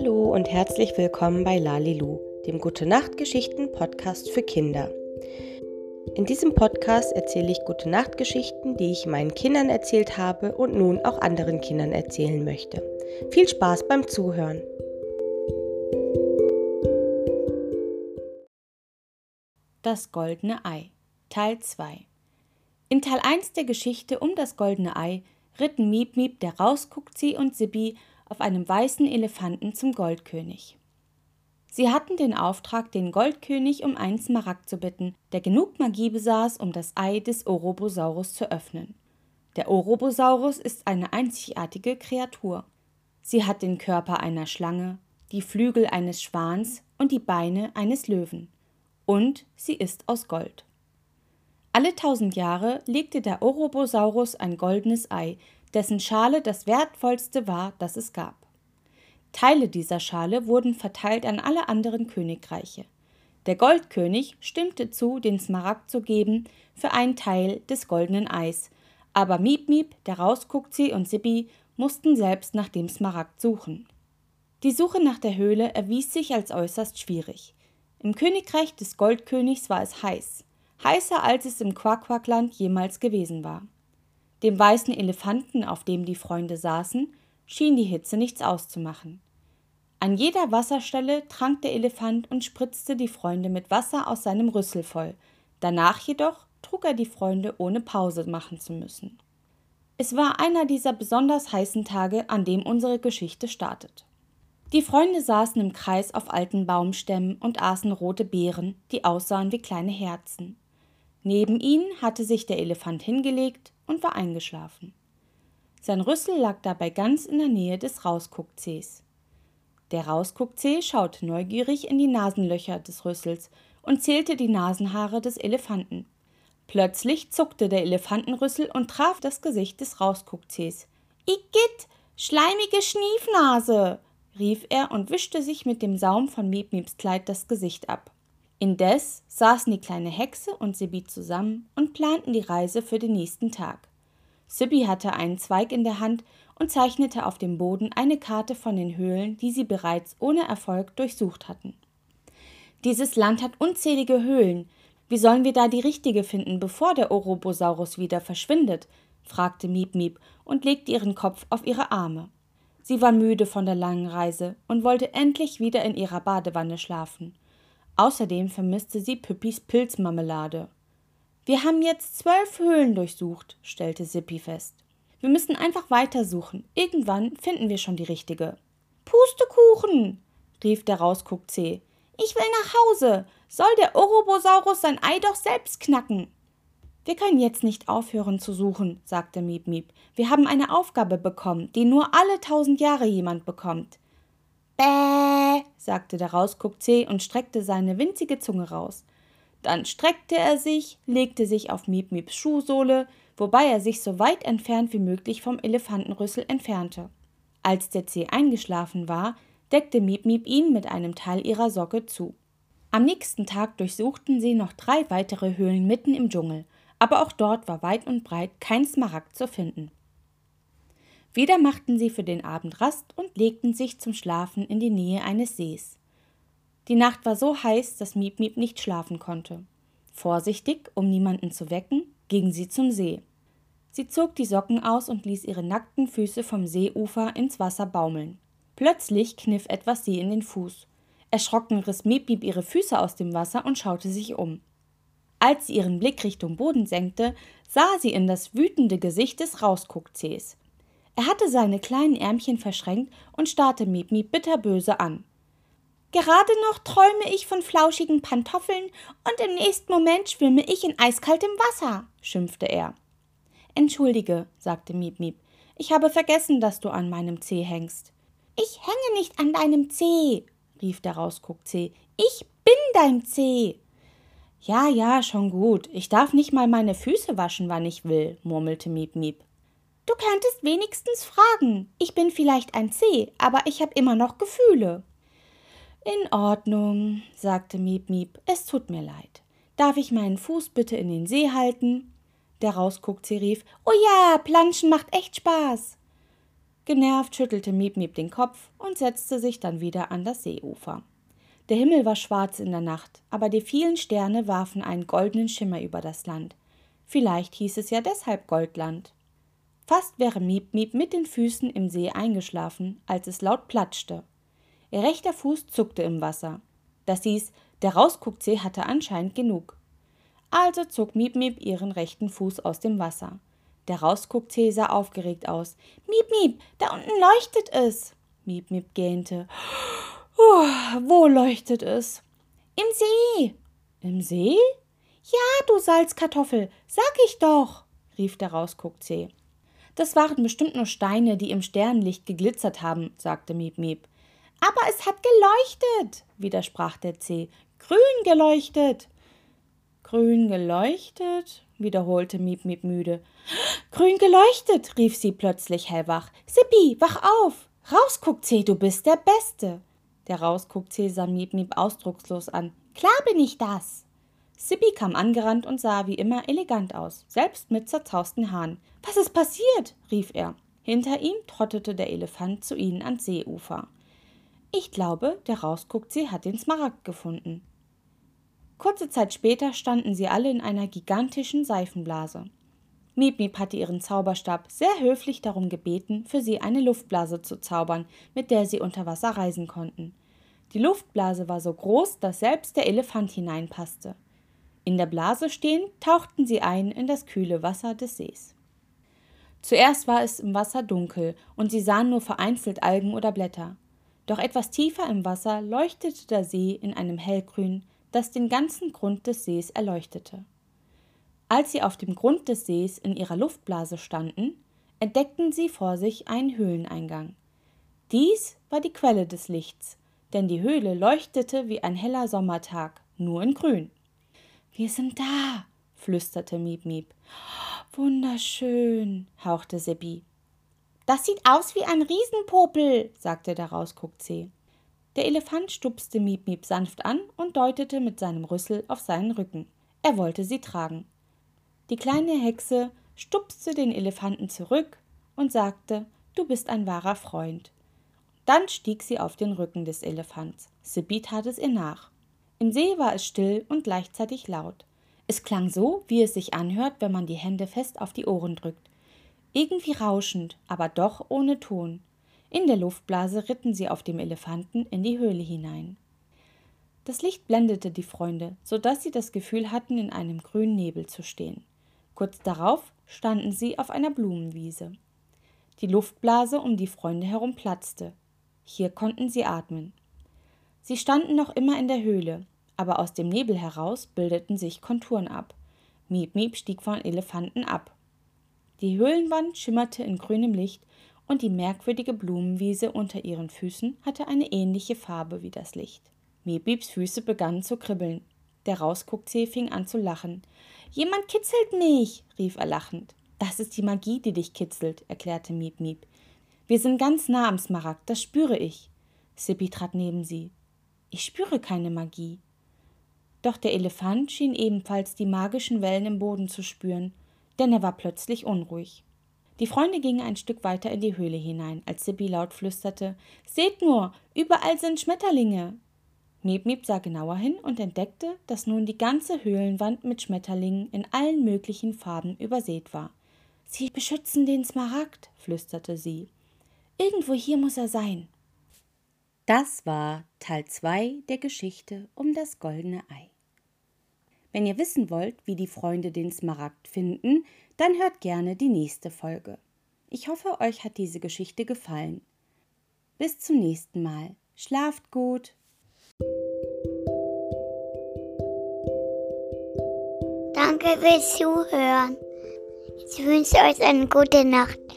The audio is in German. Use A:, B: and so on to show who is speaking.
A: Hallo und herzlich willkommen bei Lalilu, dem Gute Nacht Geschichten Podcast für Kinder. In diesem Podcast erzähle ich Gute Nacht Geschichten, die ich meinen Kindern erzählt habe und nun auch anderen Kindern erzählen möchte. Viel Spaß beim Zuhören.
B: Das goldene Ei Teil 2 In Teil 1 der Geschichte um das goldene Ei ritten Miep Miep, der rausguckt sie und Sippi auf einem weißen Elefanten zum Goldkönig. Sie hatten den Auftrag, den Goldkönig um einen Smaragd zu bitten, der genug Magie besaß, um das Ei des Ourobosaurus zu öffnen. Der Ourobosaurus ist eine einzigartige Kreatur. Sie hat den Körper einer Schlange, die Flügel eines Schwans und die Beine eines Löwen. Und sie ist aus Gold. Alle tausend Jahre legte der Ourobosaurus ein goldenes Ei, dessen Schale das wertvollste war, das es gab. Teile dieser Schale wurden verteilt an alle anderen Königreiche. Der Goldkönig stimmte zu, den Smaragd zu geben für einen Teil des goldenen Eis, aber Miep Miep, der Rauskuckzi und Sippi mussten selbst nach dem Smaragd suchen. Die Suche nach der Höhle erwies sich als äußerst schwierig. Im Königreich des Goldkönigs war es heiß, heißer als es im Quaquaquland jemals gewesen war. Dem weißen Elefanten, auf dem die Freunde saßen, schien die Hitze nichts auszumachen. An jeder Wasserstelle trank der Elefant und spritzte die Freunde mit Wasser aus seinem Rüssel voll. Danach jedoch trug er die Freunde, ohne Pause machen zu müssen. Es war einer dieser besonders heißen Tage, an dem unsere Geschichte startet. Die Freunde saßen im Kreis auf alten Baumstämmen und aßen rote Beeren, die aussahen wie kleine Herzen. Neben ihnen hatte sich der Elefant hingelegt und war eingeschlafen. Sein Rüssel lag dabei ganz in der Nähe des Rausguckzehs. Der Rausguckzeh schaute neugierig in die Nasenlöcher des Rüssels und zählte die Nasenhaare des Elefanten. Plötzlich zuckte der Elefantenrüssel und traf das Gesicht des Rausguckzehs. Igitt, schleimige Schniefnase! rief er und wischte sich mit dem Saum von Miep Kleid das Gesicht ab. Indes saßen die kleine Hexe und Sibi zusammen und planten die Reise für den nächsten Tag. Sibi hatte einen Zweig in der Hand und zeichnete auf dem Boden eine Karte von den Höhlen, die sie bereits ohne Erfolg durchsucht hatten. Dieses Land hat unzählige Höhlen. Wie sollen wir da die richtige finden, bevor der Ourobosaurus wieder verschwindet? fragte Miep Miep und legte ihren Kopf auf ihre Arme. Sie war müde von der langen Reise und wollte endlich wieder in ihrer Badewanne schlafen. Außerdem vermisste sie Püppis Pilzmarmelade. Wir haben jetzt zwölf Höhlen durchsucht, stellte Sippi fest. Wir müssen einfach weitersuchen. Irgendwann finden wir schon die richtige. Pustekuchen, rief der Rausguckzeh. Ich will nach Hause. Soll der Ourobosaurus sein Ei doch selbst knacken? Wir können jetzt nicht aufhören zu suchen, sagte Miep Miep. Wir haben eine Aufgabe bekommen, die nur alle tausend Jahre jemand bekommt. Bäh, sagte der Rausguckzeh und streckte seine winzige Zunge raus. Dann streckte er sich, legte sich auf Miep Mieps Schuhsohle, wobei er sich so weit entfernt wie möglich vom Elefantenrüssel entfernte. Als der Zeh eingeschlafen war, deckte Miep Miep ihn mit einem Teil ihrer Socke zu. Am nächsten Tag durchsuchten sie noch drei weitere Höhlen mitten im Dschungel, aber auch dort war weit und breit kein Smaragd zu finden. Wieder machten sie für den Abend Rast und legten sich zum Schlafen in die Nähe eines Sees. Die Nacht war so heiß, dass Miep Miep nicht schlafen konnte. Vorsichtig, um niemanden zu wecken, ging sie zum See. Sie zog die Socken aus und ließ ihre nackten Füße vom Seeufer ins Wasser baumeln. Plötzlich kniff etwas sie in den Fuß. Erschrocken riss Miep Miep ihre Füße aus dem Wasser und schaute sich um. Als sie ihren Blick Richtung Boden senkte, sah sie in das wütende Gesicht des Rausguckzehs. Er hatte seine kleinen Ärmchen verschränkt und starrte Mimi bitterböse an. Gerade noch träume ich von flauschigen Pantoffeln und im nächsten Moment schwimme ich in eiskaltem Wasser, schimpfte er. Entschuldige, sagte Miep Miep, ich habe vergessen, dass du an meinem Zeh hängst. Ich hänge nicht an deinem Zeh, rief der Rausguckzeh. Ich bin dein Zeh. Ja, ja, schon gut. Ich darf nicht mal meine Füße waschen, wann ich will, murmelte Miep Miep. Du könntest wenigstens fragen. Ich bin vielleicht ein C, aber ich habe immer noch Gefühle. In Ordnung, sagte Miep Miep. Es tut mir leid. Darf ich meinen Fuß bitte in den See halten? Der rausguckt, rief. Oh ja, Planschen macht echt Spaß. Genervt schüttelte Miep Miep den Kopf und setzte sich dann wieder an das Seeufer. Der Himmel war schwarz in der Nacht, aber die vielen Sterne warfen einen goldenen Schimmer über das Land. Vielleicht hieß es ja deshalb Goldland. Fast wäre Miep Miep mit den Füßen im See eingeschlafen, als es laut platschte. Ihr rechter Fuß zuckte im Wasser. Das hieß, der Rausgucksee hatte anscheinend genug. Also zog Miep Miep ihren rechten Fuß aus dem Wasser. Der Rausgucksee sah aufgeregt aus. Miep Miep, da unten leuchtet es. Miep Miep gähnte. Uh, wo leuchtet es? Im See. Im See? Ja, du Salzkartoffel, sag ich doch, rief der Rausgucksee. Das waren bestimmt nur Steine, die im Sternlicht geglitzert haben, sagte Miep Miep. Aber es hat geleuchtet, widersprach der C. Grün geleuchtet. Grün geleuchtet, wiederholte Miep Miep müde. Grün geleuchtet, rief sie plötzlich hellwach. Sippi, wach auf! Rausguckzee, du bist der Beste! Der Rausguckzee sah Miep Miep ausdruckslos an. Klar bin ich das! Sippi kam angerannt und sah wie immer elegant aus, selbst mit zerzausten Haaren. Was ist passiert? rief er. Hinter ihm trottete der Elefant zu ihnen ans Seeufer. Ich glaube, der Rausgucksee hat den Smaragd gefunden. Kurze Zeit später standen sie alle in einer gigantischen Seifenblase. Miep Miep hatte ihren Zauberstab sehr höflich darum gebeten, für sie eine Luftblase zu zaubern, mit der sie unter Wasser reisen konnten. Die Luftblase war so groß, dass selbst der Elefant hineinpasste. In der Blase stehend tauchten sie ein in das kühle Wasser des Sees. Zuerst war es im Wasser dunkel und sie sahen nur vereinzelt Algen oder Blätter. Doch etwas tiefer im Wasser leuchtete der See in einem hellgrün, das den ganzen Grund des Sees erleuchtete. Als sie auf dem Grund des Sees in ihrer Luftblase standen, entdeckten sie vor sich einen Höhleneingang. Dies war die Quelle des Lichts, denn die Höhle leuchtete wie ein heller Sommertag, nur in grün. Wir sind da, flüsterte Miep Miep. Wunderschön, hauchte Seppi. Das sieht aus wie ein Riesenpopel, sagte der Rausguckzee. Der Elefant stupste Miep Miep sanft an und deutete mit seinem Rüssel auf seinen Rücken. Er wollte sie tragen. Die kleine Hexe stupste den Elefanten zurück und sagte, du bist ein wahrer Freund. Dann stieg sie auf den Rücken des Elefants. Sippi tat es ihr nach. Im See war es still und gleichzeitig laut. Es klang so, wie es sich anhört, wenn man die Hände fest auf die Ohren drückt. Irgendwie rauschend, aber doch ohne Ton. In der Luftblase ritten sie auf dem Elefanten in die Höhle hinein. Das Licht blendete die Freunde, so dass sie das Gefühl hatten, in einem grünen Nebel zu stehen. Kurz darauf standen sie auf einer Blumenwiese. Die Luftblase um die Freunde herum platzte. Hier konnten sie atmen. Sie standen noch immer in der Höhle, aber aus dem Nebel heraus bildeten sich Konturen ab. Miep Miep stieg von Elefanten ab. Die Höhlenwand schimmerte in grünem Licht und die merkwürdige Blumenwiese unter ihren Füßen hatte eine ähnliche Farbe wie das Licht. Miep Mieps Füße begannen zu kribbeln. Der Rausguckzee fing an zu lachen. Jemand kitzelt mich, rief er lachend. Das ist die Magie, die dich kitzelt, erklärte Miep Miep. Wir sind ganz nah am Smaragd, das spüre ich. Sippi trat neben sie. Ich spüre keine Magie. Doch der Elefant schien ebenfalls die magischen Wellen im Boden zu spüren, denn er war plötzlich unruhig. Die Freunde gingen ein Stück weiter in die Höhle hinein, als Sippi laut flüsterte: Seht nur, überall sind Schmetterlinge. Miep Miep sah genauer hin und entdeckte, dass nun die ganze Höhlenwand mit Schmetterlingen in allen möglichen Farben übersät war. Sie beschützen den Smaragd, flüsterte sie. Irgendwo hier muss er sein.
A: Das war Teil 2 der Geschichte um das goldene Ei. Wenn ihr wissen wollt, wie die Freunde den Smaragd finden, dann hört gerne die nächste Folge. Ich hoffe, euch hat diese Geschichte gefallen. Bis zum nächsten Mal. Schlaft gut.
C: Danke fürs Zuhören. Ich wünsche euch eine gute Nacht.